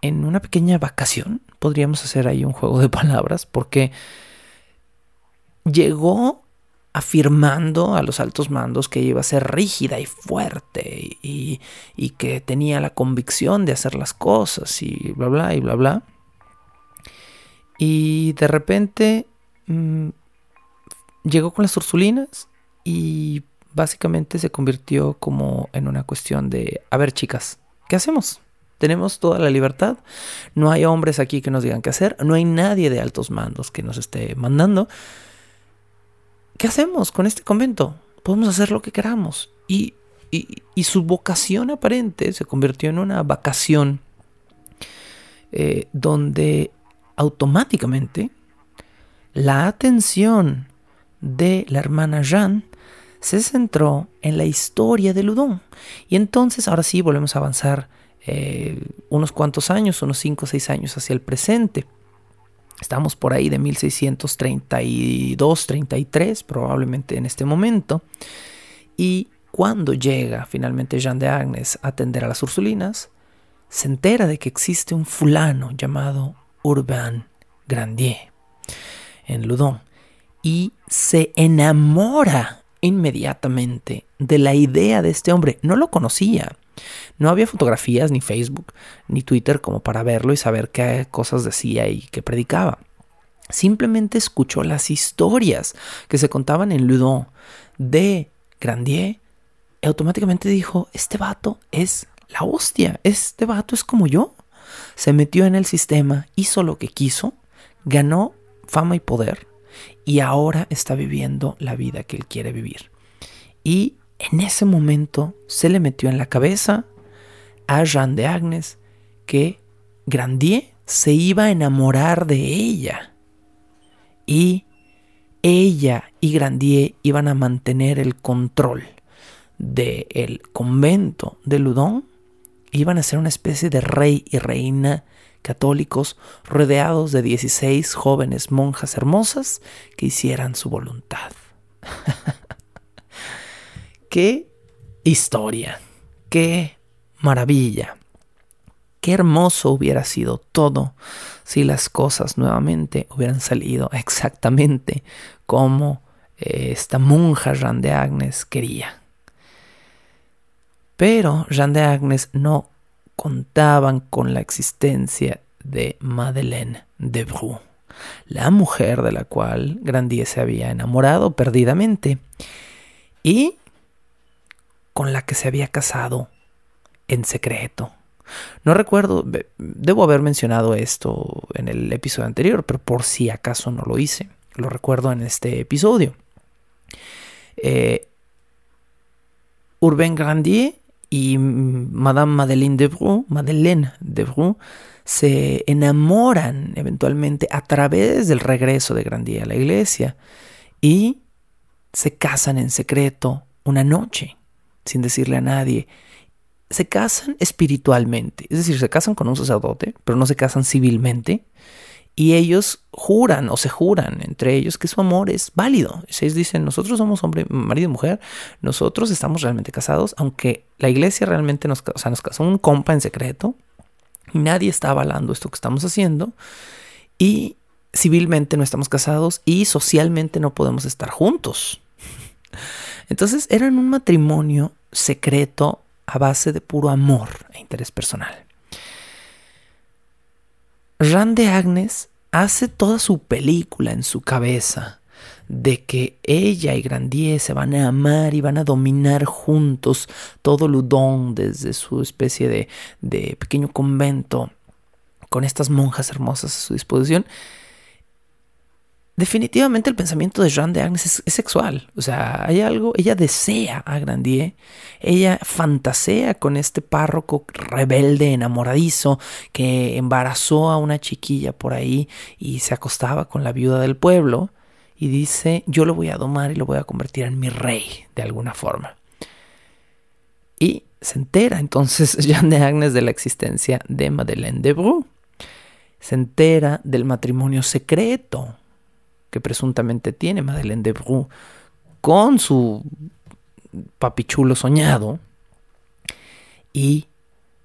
en una pequeña vacación. Podríamos hacer ahí un juego de palabras, porque llegó afirmando a los altos mandos que iba a ser rígida y fuerte y, y, que tenía la convicción de hacer las cosas y bla bla y bla bla. Y de repente mmm, llegó con las Ursulinas y básicamente se convirtió como en una cuestión de, a ver chicas, ¿qué hacemos? Tenemos toda la libertad, no hay hombres aquí que nos digan qué hacer, no hay nadie de altos mandos que nos esté mandando. ¿Qué hacemos con este convento? Podemos hacer lo que queramos. Y, y, su vocación aparente se convirtió en una vacación eh, donde automáticamente la atención de la hermana Jeanne se centró en la historia de Ludon. Y entonces, ahora sí, volvemos a avanzar eh, unos cuantos años, unos 5 o 6 años hacia el presente. Estamos por ahí de 1632, 33, probablemente en este momento. Y cuando llega finalmente Jean de Agnes a atender a las Ursulinas, se entera de que existe un fulano llamado Urbain Grandier en Ludon y se enamora inmediatamente de la idea de este hombre. No lo conocía. No había fotografías, ni Facebook, ni Twitter como para verlo y saber qué cosas decía y qué predicaba. Simplemente escuchó las historias que se contaban en Ludon de Grandier y automáticamente dijo, este vato es la hostia, este vato es como yo. Se metió en el sistema, hizo lo que quiso, ganó fama y poder y ahora está viviendo la vida que él quiere vivir. Y en ese momento se le metió en la cabeza a Jean de Agnes que Grandier se iba a enamorar de ella. Y ella y Grandier iban a mantener el control del convento de Ludon. Iban a ser una especie de rey y reina católicos rodeados de 16 jóvenes monjas hermosas que hicieran su voluntad. qué historia, qué maravilla, qué hermoso hubiera sido todo si las cosas nuevamente hubieran salido exactamente como eh, esta monja Jean de Agnes quería. Pero Jean de Agnes no contaban con la existencia de Madeleine de Bru, la mujer de la cual Grandier se había enamorado perdidamente y con la que se había casado en secreto. No recuerdo, debo haber mencionado esto en el episodio anterior, pero por si acaso no lo hice, lo recuerdo en este episodio. Eh, Urbain Grandier y Madame Madeleine de Bru, Madeleine de Bru, se enamoran eventualmente a través del regreso de Grandier a la iglesia y se casan en secreto una noche, sin decirle a nadie. Se casan espiritualmente, es decir, se casan con un sacerdote, pero no se casan civilmente y ellos juran o se juran entre ellos que su amor es válido. Ellos dicen, nosotros somos hombre, marido y mujer, nosotros estamos realmente casados, aunque la iglesia realmente nos, o nos casó un compa en secreto, nadie está avalando esto que estamos haciendo, y civilmente no estamos casados y socialmente no podemos estar juntos. Entonces eran un matrimonio secreto a base de puro amor e interés personal. Rand de Agnes hace toda su película en su cabeza de que ella y Grandier se van a amar y van a dominar juntos todo Ludon desde su especie de, de pequeño convento con estas monjas hermosas a su disposición definitivamente el pensamiento de Jean de Agnes es, sexual. O sea, hay algo, ella desea a Grandier, ella fantasea con este párroco rebelde, enamoradizo, que embarazó a una chiquilla por ahí y se acostaba con la viuda del pueblo. Y dice, yo lo voy a domar y lo voy a convertir en mi rey, de alguna forma. Y se entera entonces Jean de Agnes de la existencia de Madeleine de Bru. Se entera del matrimonio secreto que presuntamente tiene Madeleine de Bru con su papichulo soñado. Y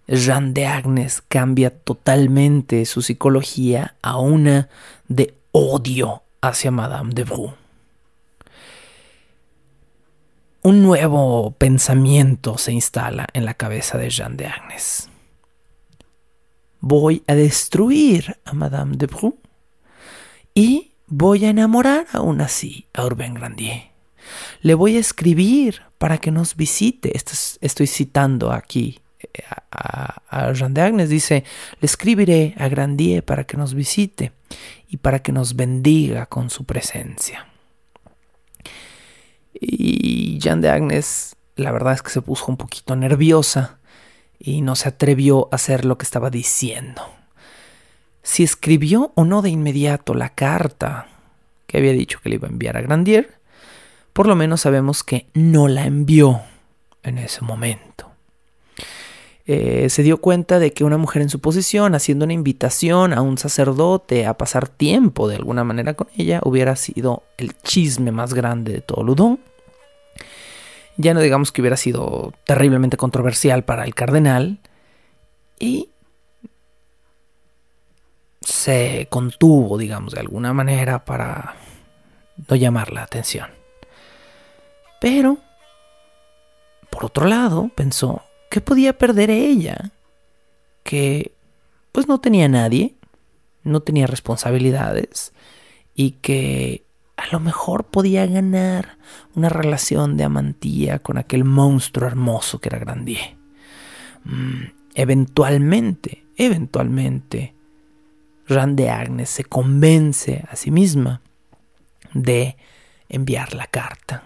Jean de Agnes cambia totalmente su psicología a una de odio hacia Madame de Bru. un nuevo pensamiento se instala en la cabeza de Jean de Agnes. Voy a destruir a Madame de Bru y voy a enamorar aún así a Urbain Grandier. Le voy a escribir para que nos visite. estoy citando aquí eh, a, a, Jean de Agnes. Dice, le escribiré a Grandier para que nos visite y para que nos bendiga con su presencia. Y Jean de Agnes, la verdad es que se puso un poquito nerviosa y no se atrevió a hacer lo que estaba diciendo. Si escribió o no de inmediato la carta que había dicho que le iba a enviar a Grandier, por lo menos sabemos que no la envió en ese momento. Eh, se dio cuenta de que una mujer en su posición, haciendo una invitación a un sacerdote a pasar tiempo de alguna manera con ella, hubiera sido el chisme más grande de todo Ludón. Ya no digamos que hubiera sido terriblemente controversial para el cardenal. Y se contuvo, digamos, de alguna manera para no llamar la atención. Pero, por otro lado, pensó, ¿Qué podía perder ella? Que pues no tenía nadie, no tenía responsabilidades y que a lo mejor podía ganar una relación de amantía con aquel monstruo hermoso que era Grandier. Mm, eventualmente, eventualmente, Jean de Agnes se convence a sí misma de enviar la carta.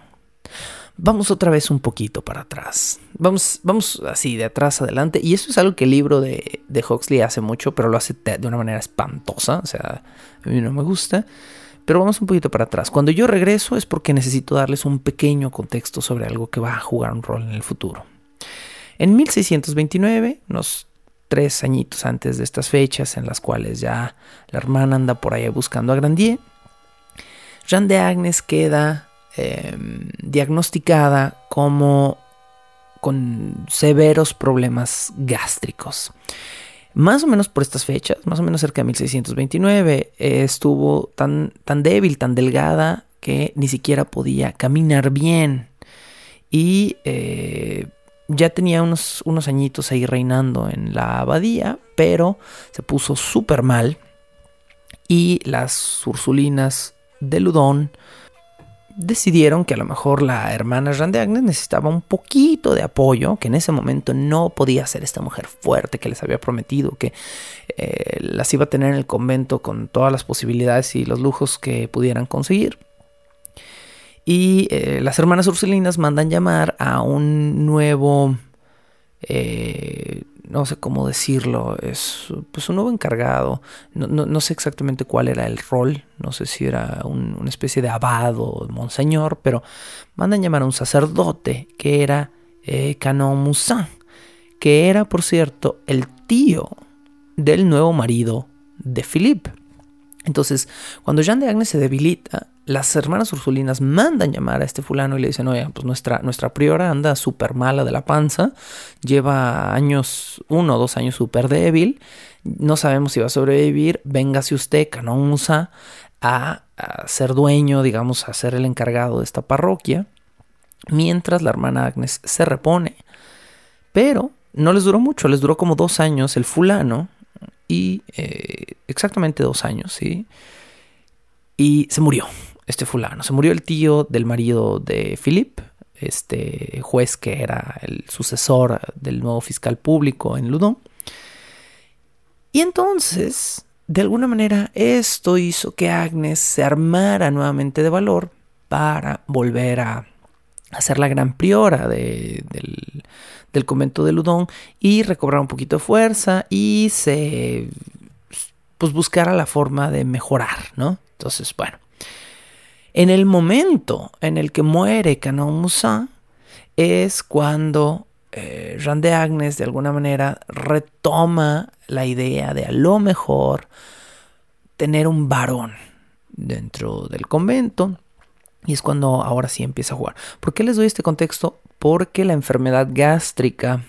Vamos otra vez un poquito para atrás. Vamos, vamos así, de atrás adelante. Y eso es algo que el libro de, de Huxley hace mucho, pero lo hace de una manera espantosa. O sea, a mí no me gusta. Pero vamos un poquito para atrás. Cuando yo regreso es porque necesito darles un pequeño contexto sobre algo que va a jugar un rol en el futuro. En 1629, unos tres añitos antes de estas fechas en las cuales ya la hermana anda por ahí buscando a Grandier, Jean de Agnes queda Em, diagnosticada como con severos problemas gástricos. Más o menos por estas fechas, más o menos cerca de 1629, estuvo tan, tan débil, tan delgada, que ni siquiera podía caminar bien. Y eh, ya tenía unos, unos añitos ahí reinando en la abadía, pero se puso súper mal. Y las ursulinas de Ludón decidieron que a lo mejor la hermana Jean de Agnes necesitaba un poquito de apoyo, que en ese momento no podía ser esta mujer fuerte que les había prometido, que eh, las iba a tener en el convento con todas las posibilidades y los lujos que pudieran conseguir. Y eh, las hermanas ursulinas mandan llamar a un nuevo eh, no sé cómo decirlo, es pues un nuevo encargado, no, sé exactamente cuál era el rol, no sé si era una especie de abado, monseñor, pero mandan llamar a un sacerdote que era eh, Canon que era, por cierto, el tío del nuevo marido de Philippe. Entonces, cuando Jean de Agnes se debilita, las hermanas ursulinas mandan llamar a este fulano y le dicen, oye, pues nuestra, nuestra priora anda súper mala de la panza, lleva años, uno o dos años súper débil, no sabemos si va a sobrevivir, véngase usted, Canon Musa, a, a ser dueño, digamos, a ser el encargado de esta parroquia, mientras la hermana Agnes se repone. Pero no les duró mucho, les duró como dos años el fulano, y eh, exactamente dos años, ¿sí? Y se murió este fulano. Se murió el tío del marido de Philip, este juez que era el sucesor del nuevo fiscal público en Ludon. Y entonces, de alguna manera, esto hizo que Agnes se armara nuevamente de valor para volver a ser la gran priora del, del convento de Ludón y recobrar un poquito de fuerza y se pues buscara la forma de mejorar, ¿no? Entonces, bueno, en el momento en el que muere Canon Musa es cuando eh, Jean de Agnes de alguna manera retoma la idea de a lo mejor tener un varón dentro del convento y es cuando ahora sí empieza a jugar. ¿Por qué les doy este contexto? Porque la enfermedad gástrica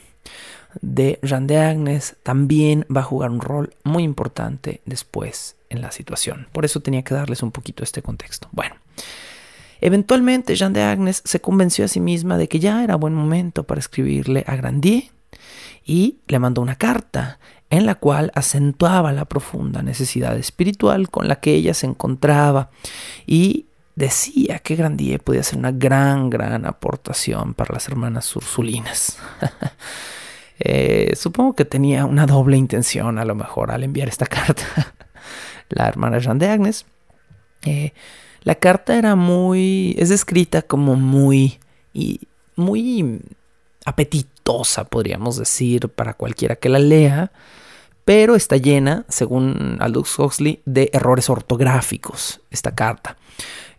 de Jean de Agnes también va a jugar un rol muy importante después en la situación. Por eso tenía que darles un poquito este contexto. Bueno, Eventualmente, Jeanne de Agnes se convenció a sí misma de que ya era buen momento para escribirle a Grandier y le mandó una carta en la cual acentuaba la profunda necesidad espiritual con la que ella se encontraba y decía que Grandier podía ser una gran, gran aportación para las hermanas ursulinas. Eh, supongo que tenía una doble intención a lo mejor al enviar esta carta. La hermana Jeanne de Agnes. Eh, la carta era muy. es descrita como muy. Y muy apetitosa, podríamos decir, para cualquiera que la lea. Pero está llena, según Aldous Huxley, de errores ortográficos, esta carta.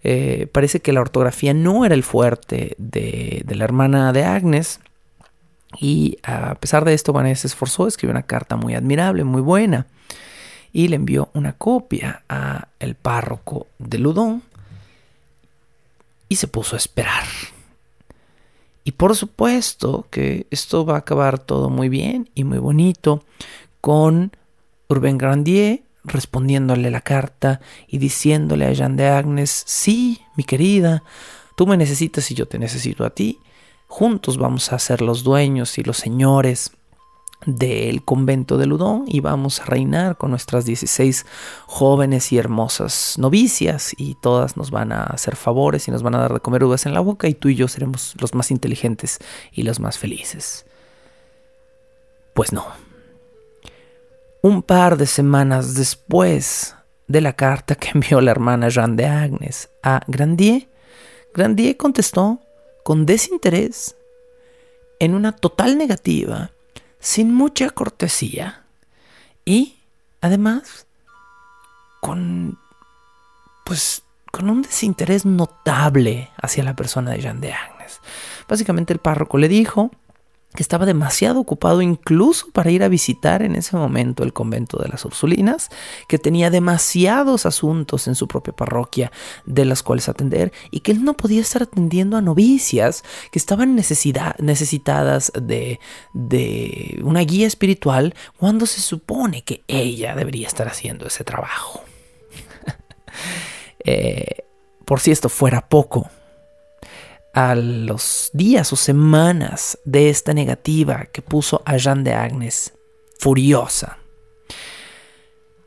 Eh, parece que la ortografía no era el fuerte de, de la hermana de Agnes. Y a pesar de esto, Vanessa se esforzó, escribió una carta muy admirable, muy buena. Y le envió una copia a el párroco de Ludón y se puso a esperar. Y por supuesto que esto va a acabar todo muy bien y muy bonito con Urbain Grandier respondiéndole la carta y diciéndole a Jeanne de Agnes, sí, mi querida, tú me necesitas y yo te necesito a ti, juntos vamos a ser los dueños y los señores del convento de Ludón y vamos a reinar con nuestras 16 jóvenes y hermosas novicias y todas nos van a hacer favores y nos van a dar de comer uvas en la boca y tú y yo seremos los más inteligentes y los más felices. Pues no. Un par de semanas después de la carta que envió la hermana Jeanne de Agnes a Grandier, Grandier contestó con desinterés en una total negativa sin mucha cortesía y además con pues con un desinterés notable hacia la persona de Jean de Agnes. Básicamente el párroco le dijo que estaba demasiado ocupado incluso para ir a visitar en ese momento el convento de las Ursulinas, que tenía demasiados asuntos en su propia parroquia de las cuales atender y que él no podía estar atendiendo a novicias que estaban necesitadas de, de una guía espiritual cuando se supone que ella debería estar haciendo ese trabajo. Eh, por si esto fuera poco, a los días o semanas de esta negativa que puso a Jeanne de Agnes furiosa,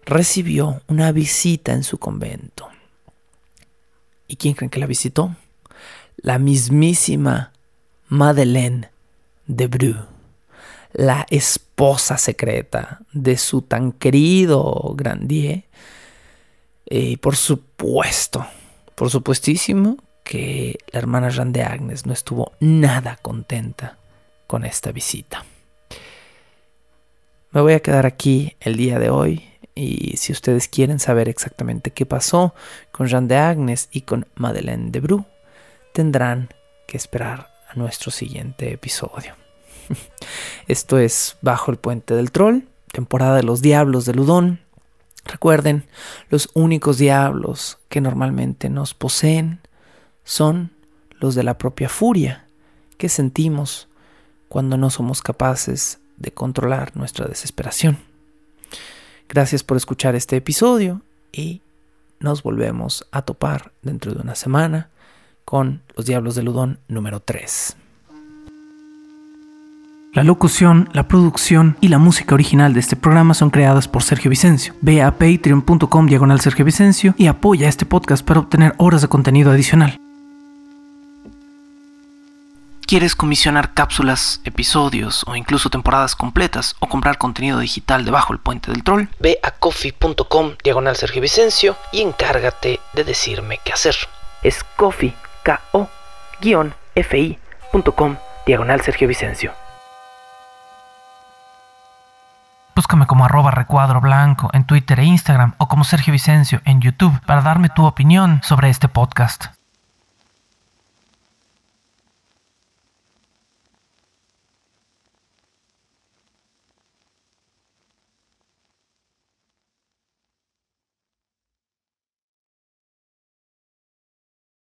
recibió una visita en su convento. ¿Y quién creen que la visitó? La mismísima Madeleine de Bru, la esposa secreta de su tan querido Grandier. Y por supuesto, por supuestísimo, que la hermana Jeanne de Agnes no estuvo nada contenta con esta visita. Me voy a quedar aquí el día de hoy y si ustedes quieren saber exactamente qué pasó con Jeanne de Agnes y con Madeleine de Bru, tendrán que esperar a nuestro siguiente episodio. Esto es Bajo el Puente del Troll, temporada de los Diablos de Ludón. Recuerden, los únicos diablos que normalmente nos poseen son los de la propia furia que sentimos cuando no somos capaces de controlar nuestra desesperación. Gracias por escuchar este episodio y nos volvemos a topar dentro de una semana con Los Diablos de Ludón número 3. La locución, la producción y la música original de este programa son creadas por Sergio Vicencio. Ve a patreon.com diagonal Sergio Vicencio y apoya este podcast para obtener horas de contenido adicional. ¿Quieres comisionar cápsulas, episodios o incluso temporadas completas o comprar contenido digital debajo del puente del troll? Ve a coffee.com diagonal Sergio Vicencio y encárgate de decirme qué hacer. Es coffee, k o ficom diagonal Sergio Vicencio. Búscame como arroba recuadro blanco en Twitter e Instagram o como Sergio Vicencio en YouTube para darme tu opinión sobre este podcast.